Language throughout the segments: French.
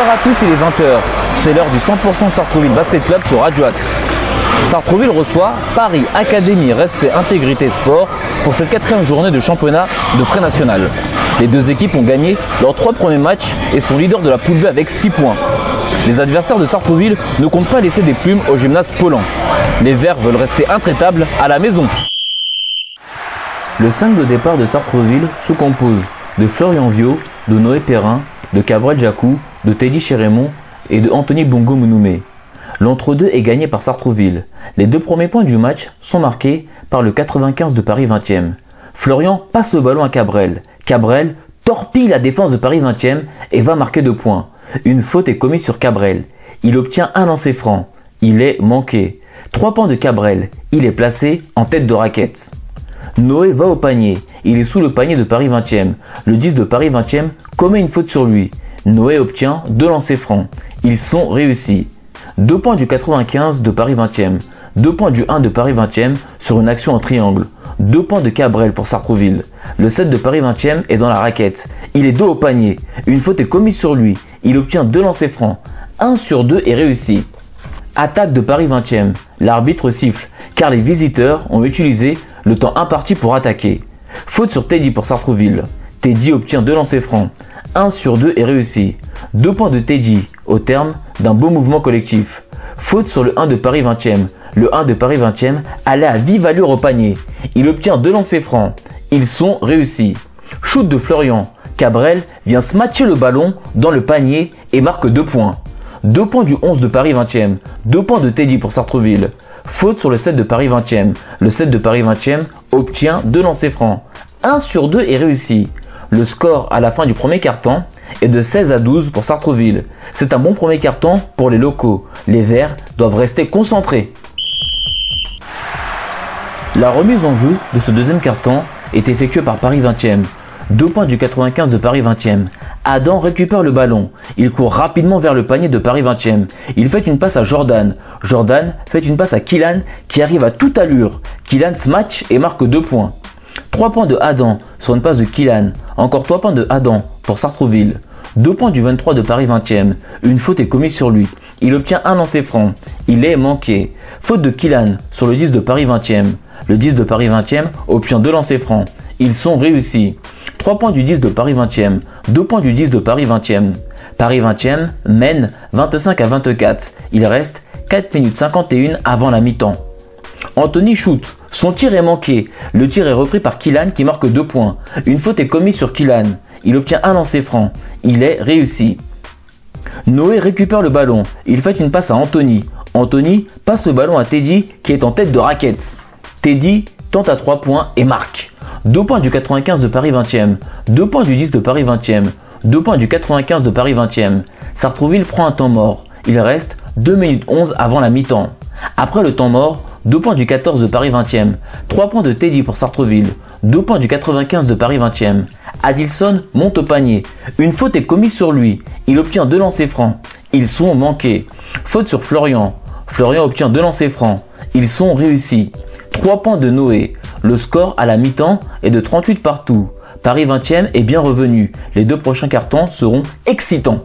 Bonsoir à tous, il est 20h. C'est l'heure du 100% Sartrouville Basket Club sur Radio Axe. Sartrouville reçoit Paris Académie Respect Intégrité Sport pour cette quatrième journée de championnat de pré-national. Les deux équipes ont gagné leurs trois premiers matchs et sont leaders de la poule B avec 6 points. Les adversaires de Sartrouville ne comptent pas laisser des plumes au gymnase Poland. Les Verts veulent rester intraitables à la maison. Le 5 de départ de Sartrouville se compose de Florian Viau, de Noé Perrin, de Cabrel Jacou, de Teddy Chérémont et de Anthony Bongo Mounoumé. L'entre-deux est gagné par Sartrouville. Les deux premiers points du match sont marqués par le 95 de Paris 20e. Florian passe le ballon à Cabrel. Cabrel torpille la défense de Paris 20e et va marquer deux points. Une faute est commise sur Cabrel. Il obtient un lancer franc. Il est manqué. Trois points de Cabrel. Il est placé en tête de raquette. Noé va au panier. Il est sous le panier de Paris 20e. Le 10 de Paris 20e commet une faute sur lui. Noé obtient deux lancers francs. Ils sont réussis. Deux points du 95 de Paris 20e. Deux points du 1 de Paris 20e sur une action en triangle. Deux points de Cabrel pour Sartrouville. Le 7 de Paris 20e est dans la raquette. Il est dos au panier. Une faute est commise sur lui. Il obtient deux lancers francs. Un sur deux est réussi. Attaque de Paris 20e. L'arbitre siffle car les visiteurs ont utilisé le temps imparti pour attaquer. Faute sur Teddy pour Sartrouville. Teddy obtient deux lancers francs. 1 sur 2 est réussi. Deux points de Teddy au terme d'un beau mouvement collectif. Faute sur le 1 de Paris 20e. Le 1 de Paris 20e allait à vive allure au panier. Il obtient deux lancers francs. Ils sont réussis. Shoot de Florian. Cabrel vient smatcher le ballon dans le panier et marque deux points. Deux points du 11 de Paris 20e. Deux points de Teddy pour Sartreville. Faute sur le 7 de Paris 20e. Le 7 de Paris 20e obtient deux lancers francs. 1 sur 2 est réussi. Le score à la fin du premier carton est de 16 à 12 pour Sartreville. C'est un bon premier carton pour les locaux. Les Verts doivent rester concentrés. La remise en jeu de ce deuxième carton est effectuée par Paris 20e. Deux points du 95 de Paris 20e. Adam récupère le ballon. Il court rapidement vers le panier de Paris 20e. Il fait une passe à Jordan. Jordan fait une passe à Kylan qui arrive à toute allure. Kylan match et marque deux points. 3 points de Adam sur une passe de Kylan. Encore 3 points de Adam pour Sartrouville. 2 points du 23 de Paris 20e. Une faute est commise sur lui. Il obtient un lancer franc. Il est manqué. Faute de Kylan sur le 10 de Paris 20e. Le 10 de Paris 20e obtient deux lancers francs. Ils sont réussis. 3 points du 10 de Paris 20e. 2 points du 10 de Paris 20e. Paris 20e mène 25 à 24. Il reste 4 minutes 51 avant la mi-temps. Anthony shoot. Son tir est manqué. Le tir est repris par Kylan qui marque 2 points. Une faute est commise sur Kylan. Il obtient un lancer franc. Il est réussi. Noé récupère le ballon. Il fait une passe à Anthony. Anthony passe le ballon à Teddy qui est en tête de raquette. Teddy tente à 3 points et marque. 2 points du 95 de Paris 20e. 2 points du 10 de Paris 20e. 2 points du 95 de Paris 20e. Sartrouville prend un temps mort. Il reste 2 minutes 11 avant la mi-temps. Après le temps mort, 2 points du 14 de Paris 20e, 3 points de Teddy pour Sartreville, 2 points du 95 de Paris 20e. Adilson monte au panier. Une faute est commise sur lui. Il obtient deux lancers francs. Ils sont manqués. Faute sur Florian. Florian obtient deux lancers francs. Ils sont réussis. 3 points de Noé. Le score à la mi-temps est de 38 partout. Paris 20e est bien revenu. Les deux prochains cartons seront excitants.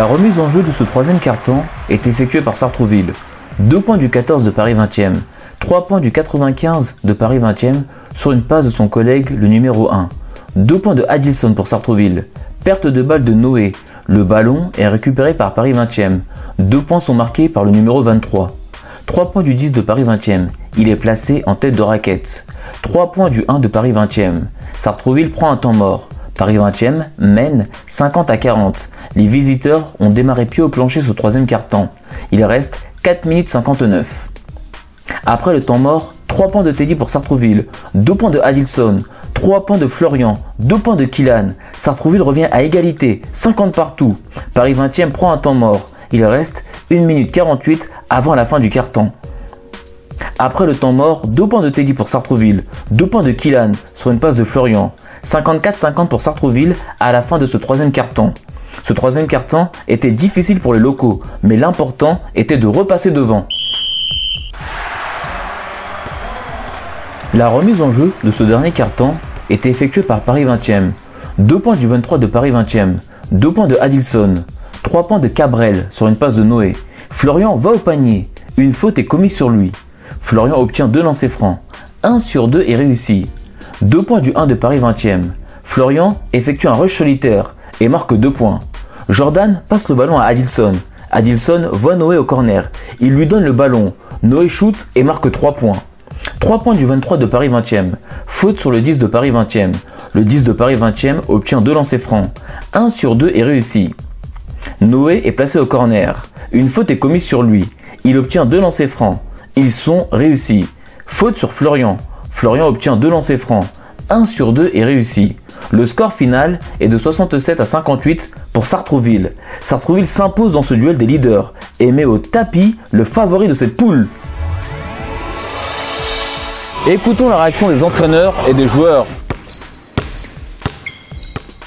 La remise en jeu de ce troisième carton est effectuée par Sartrouville. 2 points du 14 de Paris 20e, 3 points du 95 de Paris 20e sur une passe de son collègue le numéro 1. 2 points de Adilson pour Sartrouville. Perte de balle de Noé. Le ballon est récupéré par Paris 20e. 2 points sont marqués par le numéro 23. 3 points du 10 de Paris 20e. Il est placé en tête de raquette. 3 points du 1 de Paris 20e. Sartrouville prend un temps mort. Paris 20e mène 50 à 40. Les visiteurs ont démarré pied au plancher ce troisième quart-temps. Il reste 4 minutes 59. Après le temps mort, 3 points de Teddy pour Sartrouville, 2 points de Adilson, 3 points de Florian, 2 points de Kylan. Sartrouville revient à égalité, 50 partout. Paris 20e prend un temps mort. Il reste 1 minute 48 avant la fin du quart-temps. Après le temps mort, 2 points de Teddy pour Sartrouville, 2 points de Kylan sur une passe de Florian. 54-50 pour Sartrouville à la fin de ce troisième carton. Ce troisième carton était difficile pour les locaux, mais l'important était de repasser devant. La remise en jeu de ce dernier carton était effectuée par Paris 20e. 2 points du 23 de Paris 20e. 2 points de Adilson. 3 points de Cabrel sur une passe de Noé. Florian va au panier. Une faute est commise sur lui. Florian obtient 2 lancers francs. 1 sur 2 est réussi. 2 points du 1 de Paris 20e. Florian effectue un rush solitaire et marque 2 points. Jordan passe le ballon à Adilson. Adilson voit Noé au corner. Il lui donne le ballon. Noé shoot et marque 3 points. 3 points du 23 de Paris 20e. Faute sur le 10 de Paris 20e. Le 10 de Paris 20e obtient 2 lancers francs. 1 sur 2 est réussi. Noé est placé au corner. Une faute est commise sur lui. Il obtient 2 lancers francs. Ils sont réussis. Faute sur Florian. Florian obtient 2 lancers francs. 1 sur 2 est réussi. Le score final est de 67 à 58 pour Sartrouville. Sartrouville s'impose dans ce duel des leaders et met au tapis le favori de cette poule. Écoutons la réaction des entraîneurs et des joueurs.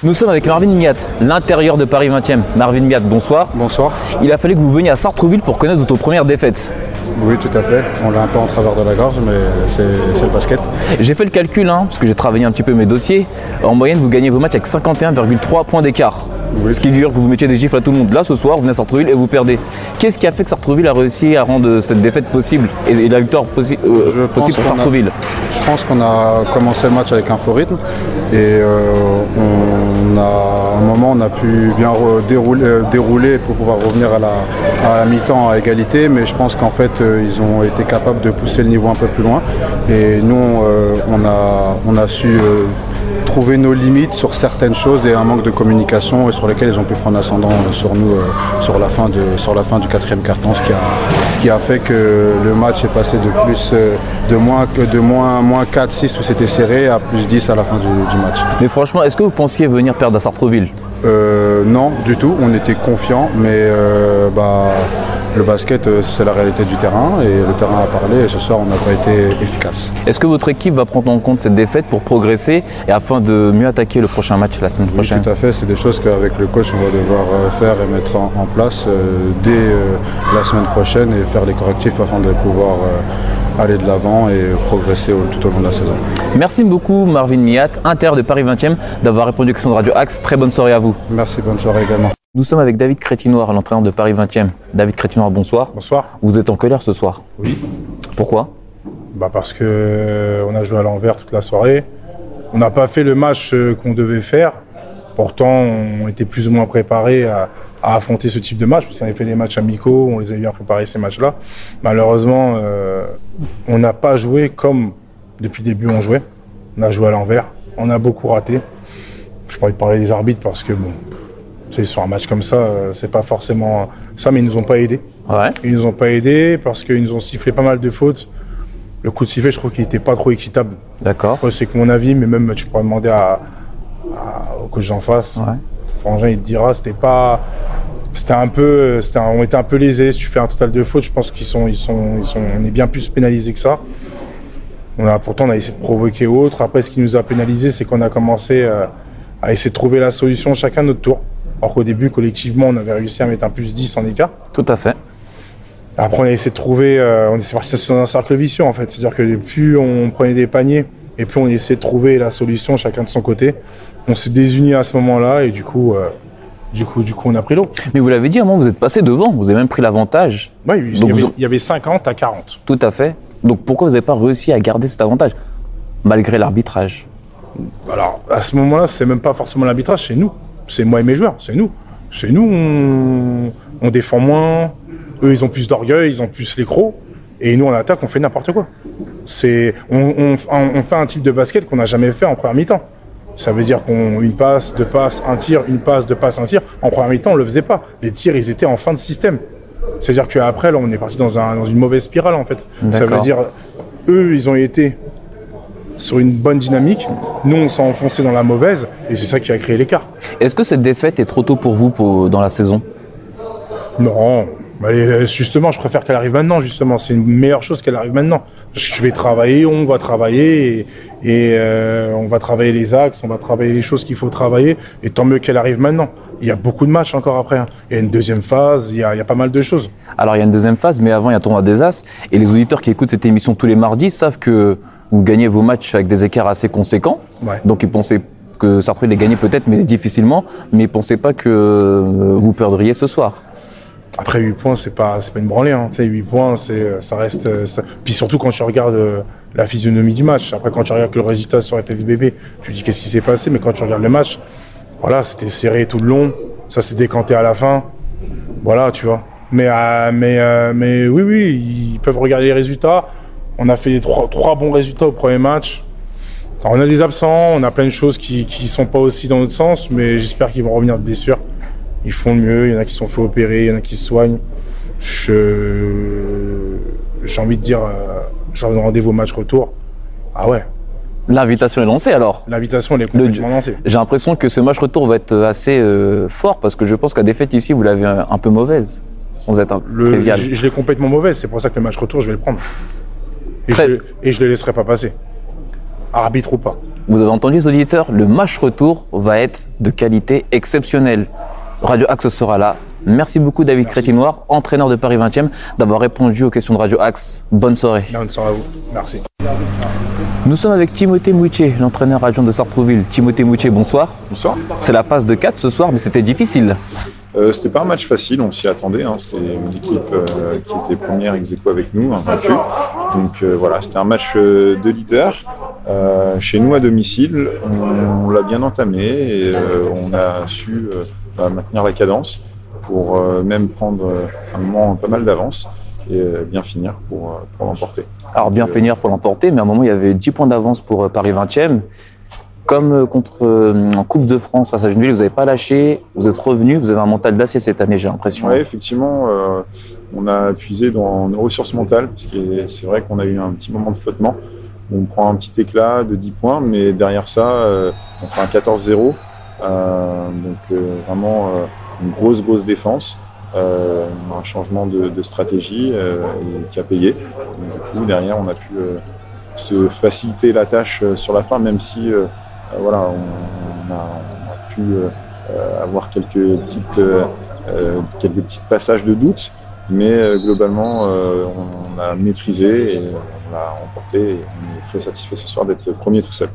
Nous sommes avec Marvin Miat, l'intérieur de Paris 20e. Marvin Miat, bonsoir. Bonsoir. Il a fallu que vous veniez à Sartrouville pour connaître votre première défaite. Oui, tout à fait. On l'a un peu en travers de la gorge, mais c'est le basket. J'ai fait le calcul, hein, parce que j'ai travaillé un petit peu mes dossiers. En moyenne, vous gagnez vos matchs avec 51,3 points d'écart. Ce qui veut dire que vous mettiez des chiffres à tout le monde. Là, ce soir, vous venez à Sartreville et vous perdez. Qu'est-ce qui a fait que Sartreville a réussi à rendre cette défaite possible et, la victoire euh, possible pour Sartreville? Je pense qu'on a commencé le match avec un faux rythme et euh, on on a pu bien dérouler, euh, dérouler pour pouvoir revenir à la, mi-temps à égalité, mais je pense qu'en fait, ils ont été capables de pousser le niveau un peu plus loin et nous, on, a, on a su trouver nos limites sur certaines choses et un manque de communication sur lesquelles ils ont pu prendre ascendant sur nous euh, sur, la fin de, sur la fin du quatrième carton, ce qui, a, ce qui a fait que le match est passé de plus euh, de moins de moins, moins 4, 6 où c'était serré à plus 10 à la fin du, match. Mais franchement, est-ce que vous pensiez venir perdre à Sartreville? Euh, Non, du tout. On était confiants, mais bah le basket, euh, c'est la réalité du terrain et le terrain a parlé et ce soir, on n'a pas été efficace. Est-ce que votre équipe va prendre en compte cette défaite pour progresser et afin de mieux attaquer le prochain match la semaine prochaine? oui, Tout à fait, c'est des choses qu'avec le coach, on va devoir euh, faire et mettre en, place euh, dès la semaine prochaine et faire les correctifs afin de pouvoir aller de l'avant et progresser tout au long de la saison. Merci beaucoup Marvin Miat, Inter de Paris 20e, d'avoir répondu aux questions de Radio Axe. Très bonne soirée à vous. Merci, bonne soirée également. Nous sommes avec David Crétinoir, l'entraîneur de Paris 20e. David Crétinoir, bonsoir. Bonsoir. Vous êtes en colère ce soir Oui. Pourquoi? Bah Parce que euh, on a joué à l'envers toute la soirée. On n'a pas fait le match euh, qu'on devait faire. Pourtant, on était plus ou moins préparés à, affronter ce type de match, parce qu'on avait fait des matchs amicaux, on les a bien préparés ces matchs-là. Malheureusement, euh, on n'a pas joué comme depuis le début on jouait. On a joué à l'envers. On a beaucoup raté. Je pourrais parler des arbitres parce que bon, sur un match comme ça, euh, c'est pas forcément ça, mais ils nous ont pas aidés. Ouais. Ils nous ont pas aidés parce qu'ils nous ont sifflé pas mal de fautes. Le coup de sifflet, je trouve qu'il était pas trop équitable. D'accord. C'est que mon avis, mais même tu pourrais demander à, au coach en face. Ouais. Frangin, il te dira, c'était pas, c'était un peu, c'était on était un peu lésés. Si tu fais un total de fautes, je pense qu'ils sont, ils sont, ils sont, on est bien plus pénalisés que ça. On a, pourtant, on a essayé de provoquer autre. Après, ce qui nous a pénalisé, c'est qu'on a commencé euh, à essayer de trouver la solution chacun notre tour. Alors qu'au début, collectivement, on avait réussi à mettre un plus 10 en écart. Tout à fait. Après, on a essayé de trouver, euh, on est parti dans un cercle vicieux, en fait. C'est-à-dire que plus on prenait des paniers, et plus on essayait de trouver la solution chacun de son côté. On s'est désunis à ce moment-là, et du coup, euh, du coup, du coup, on a pris l'eau. Mais vous l'avez dit, à un moment, vous êtes passé devant, vous avez même pris l'avantage. Oui, il, y avait, il y avait 50 à 40. Tout à fait. Donc pourquoi vous n'avez pas réussi à garder cet avantage, malgré l'arbitrage? Alors, à ce moment-là, c'est même pas forcément l'arbitrage, c'est nous c'est moi et mes joueurs, c'est nous. C'est nous, on, défend moins. Eux, ils ont plus d'orgueil, ils ont plus les crocs. Et nous, en attaque, on fait n'importe quoi. C'est, on, fait un type de basket qu'on n'a jamais fait en première mi-temps. Ça veut dire qu'on une passe, deux passes, un tir, une passe, deux passes, un tir. En première mi-temps, on le faisait pas. Les tirs, ils étaient en fin de système. C'est-à-dire qu'après, là, on est parti dans, un, dans une mauvaise spirale, en fait. Ça veut dire, eux, ils ont été sur une bonne dynamique. Nous, on s'est enfoncé dans la mauvaise et c'est ça qui a créé l'écart. Est-ce que cette défaite est trop tôt pour vous dans la saison? Non. Justement, je préfère qu'elle arrive maintenant, justement. C'est une meilleure chose qu'elle arrive maintenant. Je vais travailler, on va travailler et, euh, on va travailler les axes, on va travailler les choses qu'il faut travailler et tant mieux qu'elle arrive maintenant. Il y a beaucoup de matchs encore après. Hein. Il y a une deuxième phase, il y a, il y a pas mal de choses. Alors il y a une deuxième phase, mais avant il y a un tournoi des As et les auditeurs qui écoutent cette émission tous les mardis savent que vous gagnez vos matchs avec des écarts assez conséquents. Donc ils pensaient que Sartreville les gagné peut-être, mais difficilement. Mais pensez pas que euh, vous perdriez ce soir. Après 8 points, c'est pas c'est pas une branlée. Hein. Tu sais, 8 points, c'est ça reste. Ça... Puis surtout quand tu regardes euh, la physionomie du match. Après, quand tu regardes le résultat sur FFBB, tu dis qu'est-ce qui s'est passé. Mais quand tu regardes le match, voilà, c'était serré tout le long. Ça s'est décanté à la fin. Voilà, tu vois. Mais euh, mais euh, mais oui oui, ils peuvent regarder les résultats. On a fait trois, trois bons résultats au premier match. On a des absents, on a plein de choses qui qui sont pas aussi dans notre sens, mais j'espère qu'ils vont revenir de blessure ils font le mieux. Il y en a qui sont fait opérer, il y en a qui se soignent. Je, j'ai envie de dire, euh, j'ai rendez-vous au match retour. Ah ouais. L'invitation est lancée alors L'invitation elle est complètement lancée. J'ai l'impression que ce match retour va être assez euh, fort parce que je pense la défaite ici, vous l'avez un, peu mauvaise, sans être un le. Je, je l'ai complètement mauvaise, c'est pour ça que le match retour, je vais le prendre. Et, je, et je le laisserai pas passer. Arbitre ou pas. Vous avez entendu les auditeurs, le match retour va être de qualité exceptionnelle. Radio Axe sera là. Merci beaucoup David Crétinoir, entraîneur de Paris 20e, d'avoir répondu aux questions de Radio Axe. Bonne soirée. Bonne soirée à vous. Merci. Nous sommes avec Timothée Moutier, l'entraîneur adjoint de Sartrouville. Timothée Moutier, bonsoir. Bonsoir. C'est la passe de 4 ce soir, mais c'était difficile. Euh, c'était pas un match facile, on s'y attendait. Hein. C'était une équipe euh, qui était première ex avec nous, invaincue. Donc euh, voilà, c'était un match de leader. chez nous à domicile, on, on l'a bien entamé et on a su maintenir la cadence pour euh, même prendre euh, un moment pas mal d'avance et euh, bien finir pour, pour l'emporter. Alors bien finir pour l'emporter, mais à un moment il y avait 10 points d'avance pour Paris 20e. Comme contre en Coupe de France face à Genève, vous n'avez pas lâché, vous êtes revenu, vous avez un mental d'acier cette année, j'ai l'impression. Oui, effectivement, on a puisé dans nos ressources mentales, parce que c'est vrai qu'on a eu un petit moment de flottement. On prend un petit éclat de 10 points, mais derrière ça, on fait un 14-0. Euh, donc euh, vraiment euh, une grosse, grosse défense. un changement de, stratégie qui a payé. du coup, derrière, on a pu se faciliter la tâche sur la fin, même si voilà, on, a, pu avoir quelques petites, quelques petits passages de doute, mais globalement, on a maîtrisé et on l'a emporté. Et on est très satisfait ce soir d'être premier tout seul.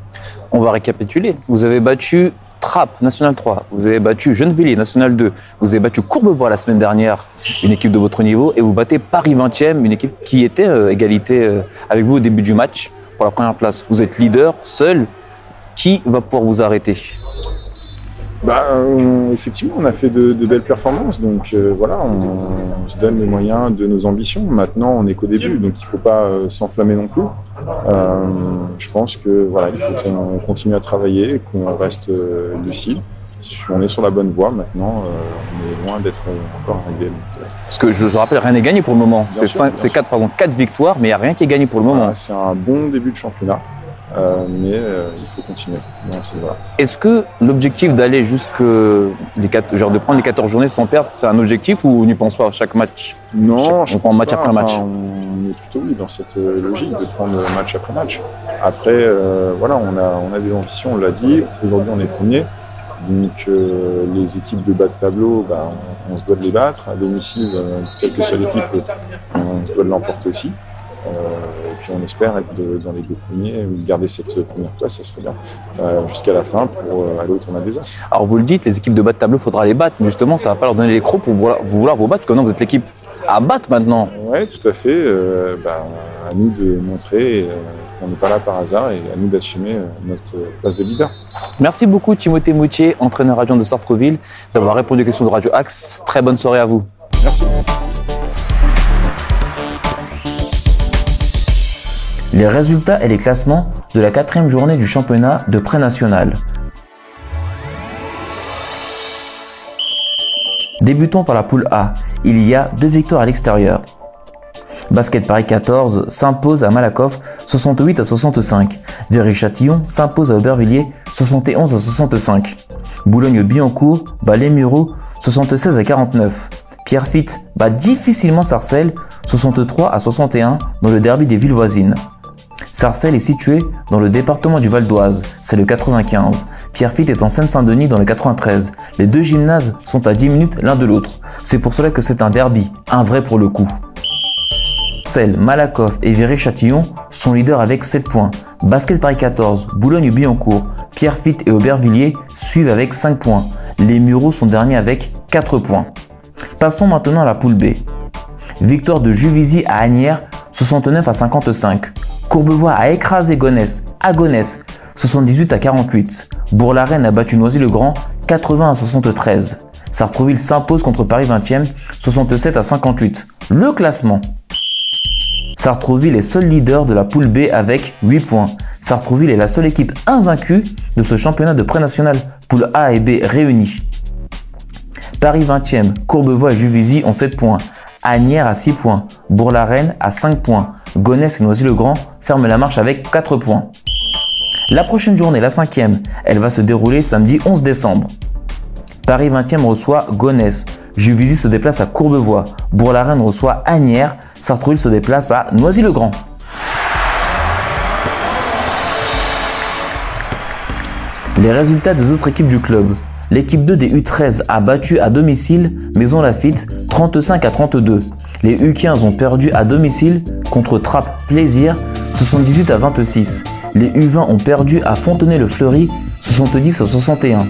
On va récapituler. Vous avez battu Trappe, National 3. Vous avez battu Gennevilliers, National 2. Vous avez battu Courbevoie la semaine dernière, une équipe de votre niveau. Et vous battez Paris 20e, une équipe qui était euh, égalité euh, avec vous au début du match pour la première place. Vous êtes leader, seul. Qui va pouvoir vous arrêter? Bah, euh, effectivement, on a fait de, belles performances, donc euh, voilà, on, se donne les moyens de nos ambitions. Maintenant, on n'est qu'au début, donc il ne faut pas euh, s'enflammer non plus. je pense que voilà, il faut qu'on continue à travailler, qu'on reste lucide. On est sur la bonne voie maintenant, on est loin d'être encore arrivé. Parce que je, rappelle, rien n'est gagné pour le moment. C'est quatre, pardon, quatre victoires, mais il n'y a rien qui est gagné pour le moment. C'est un bon début de championnat. Euh, mais euh, il faut continuer. Est-ce que l'objectif d'aller jusque les quatre, genre de prendre les 14 journées sans perdre, c'est un objectif ou on n'y pense pas à chaque match? Non, je on prend match après match. on est plutôt oui dans cette euh, logique de prendre match après match. Après, voilà, on a on a des ambitions, on l'a dit. Aujourd'hui, on est premier. Donc les équipes de bas de tableau, bah, on, se doit de les battre. À domicile, quelle que soit l'équipe, on se doit de l'emporter aussi. Euh, et puis on espère être dans les deux premiers ou garder cette première place, ça serait bien, euh, jusqu'à la fin pour euh, aller au tournoi des As. Alors vous le dites, les équipes de bas de tableau, faudra les battre, mais justement ça va pas leur donner les crocs pour vouloir, vous vouloir vous battre, parce que non, vous êtes l'équipe à battre maintenant. Oui, tout à fait. Bah, à nous de montrer qu'on n'est pas là par hasard et à nous d'assumer notre place de leader. Merci beaucoup Timothée Moutier, entraîneur adjoint de Sartreville, d'avoir répondu aux questions de Radio Axe. Très bonne soirée à vous. Les résultats et les classements de la quatrième journée du championnat de pré-national. Débutons par la poule A. Il y a deux victoires à l'extérieur. Basket Paris 14 s'impose à Malakoff 68 à 65. Véry-Châtillon s'impose à Aubervilliers 71 à 65. Boulogne-Billancourt bat les Mureaux 76 à 49. Pierrefitte bat difficilement Sarcelles 63 à 61 dans le derby des villes voisines. Sarcelles est situé dans le département du Val d'Oise, c'est le 95. Pierrefitte est en Seine-Saint-Denis dans le 93. Les deux gymnases sont à 10 minutes l'un de l'autre. C'est pour cela que c'est un derby, un vrai pour le coup. Ixelles, Malakoff et Viry-Châtillon sont leaders avec 7 points. Basket Paris 14, Boulogne-Billancourt, Pierrefitte et Aubervilliers suivent avec 5 points. Les Mureaux sont derniers avec 4 points. Passons maintenant à la poule B. Victoire de Juvisy à Agnières, 69 à 55. Courbevoie a écrasé Gonesse à Gonesse, 78 à 48. Bourg-la-Reine a battu Noisy-le-Grand, 80 à 73. Sartrouville s'impose contre Paris 20e, 67 à 58. Le classement. Sartrouville est seul leader de la poule B avec 8 points. Sartrouville est la seule équipe invaincue de ce championnat de pré-national poule A et B réunis. Paris 20e, Courbevoie et Juvisy ont 7 points. Agnières à 6 points. Bourg-la-Reine à 5 points. Gonesse et Noisy-le-Grand ferment la marche avec 4 points. La prochaine journée, la cinquième, elle va se dérouler samedi 11 décembre. Paris 20e reçoit Gonesse. Juvisy se déplace à Courbevoie. Bourg-la-Reine reçoit Agnières. Sartrouville se déplace à Noisy-le-Grand. Les résultats des autres équipes du club. L'équipe 2 des U13 a battu à domicile Maison Lafitte 35 à 32. Les U15 ont perdu à domicile contre Trappe Plaisir 78 à 26. Les U20 ont perdu à Fontenay-le-Fleury 70 à 61.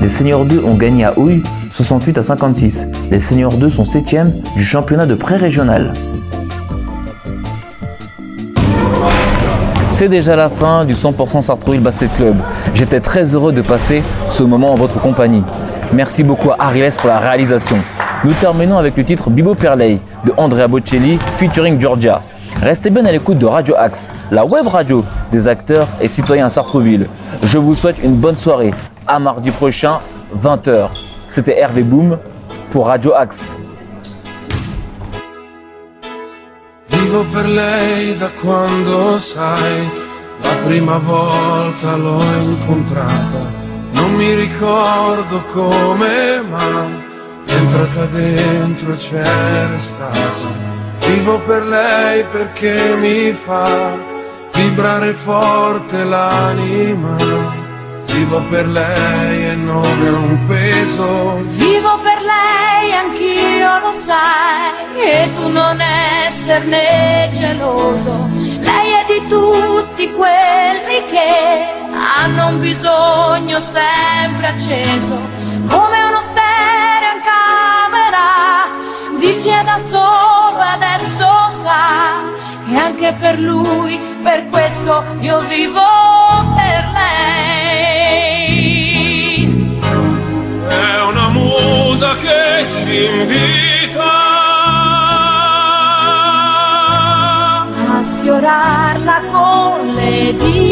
Les Seniors 2 ont gagné à Houille 68 à 56. Les Seniors 2 sont 7e du championnat de pré-régional. C'est déjà la fin du 100% Sartrouville Basket Club. J'étais très heureux de passer ce moment en votre compagnie. Merci beaucoup à Ariles pour la réalisation. Nous terminons avec le titre Bibo Perley de Andrea Bocelli featuring Georgia. Restez bien à l'écoute de Radio Axe, la web radio des acteurs et citoyens à Sartrouville. Je vous souhaite une bonne soirée. À mardi prochain, 20h. C'était Hervé Boom pour Radio Axe. Vivo per lei perché mi fa vibrare forte l'anima. Vivo per lei e non è un peso. Vivo per lei, anch'io lo sai, e tu non esserne geloso. Lei è di tutti quelli che hanno un bisogno sempre acceso, come uno stereo in camera di chi è da solo adesso sa che anche per lui, per questo io vivo per lei. È una musa che ci invita A sfiorarla con le dita.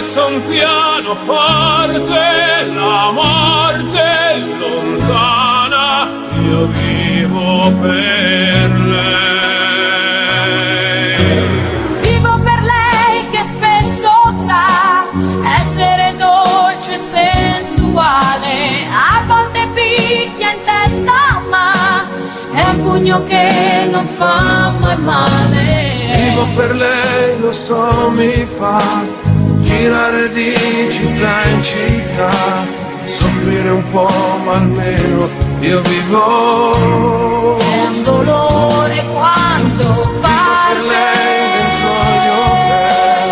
Attraverso un piano forte, la morte lontana, io vivo per lei. Vivo per lei che spesso sa essere dolce e sensuale, a volte picchia in testa, ma è un pugno che non fa mai male. Vivo per lei, lo so, mi fa girare di città in città, soffrire un po', ma almeno io vivo. È un dolore quando va per lei dentro gli hotel.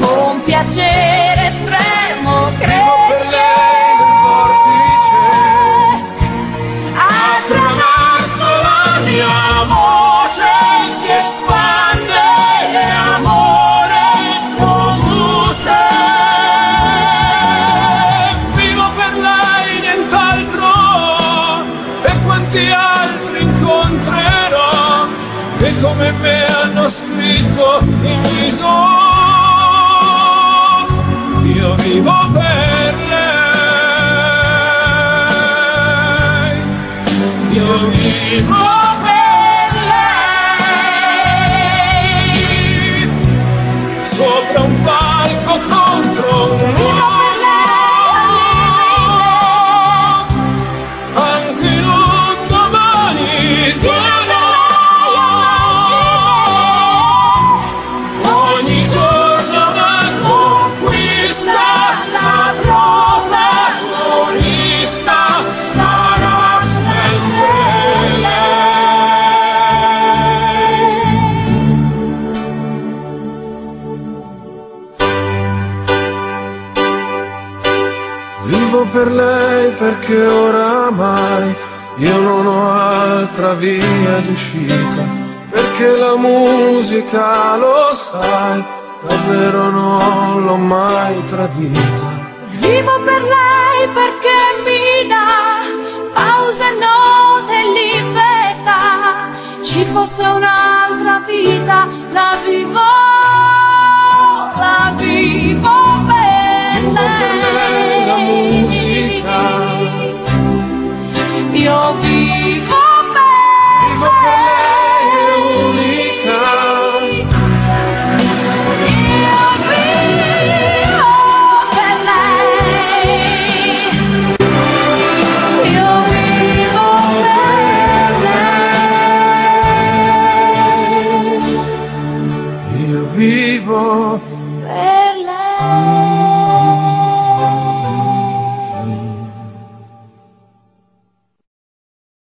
con piacere estremo incontrerò che come me hanno scritto in viso. Io vivo per lei. Io vivo per lei. Sopra un palco contro un muro. Perché oramai io non ho altra via d'uscita, perché la musica lo sai, davvero non l'ho mai tradita. Vivo per lei perché mi dà pause, note e libertà. Ci fosse un'altra vita, la vivo,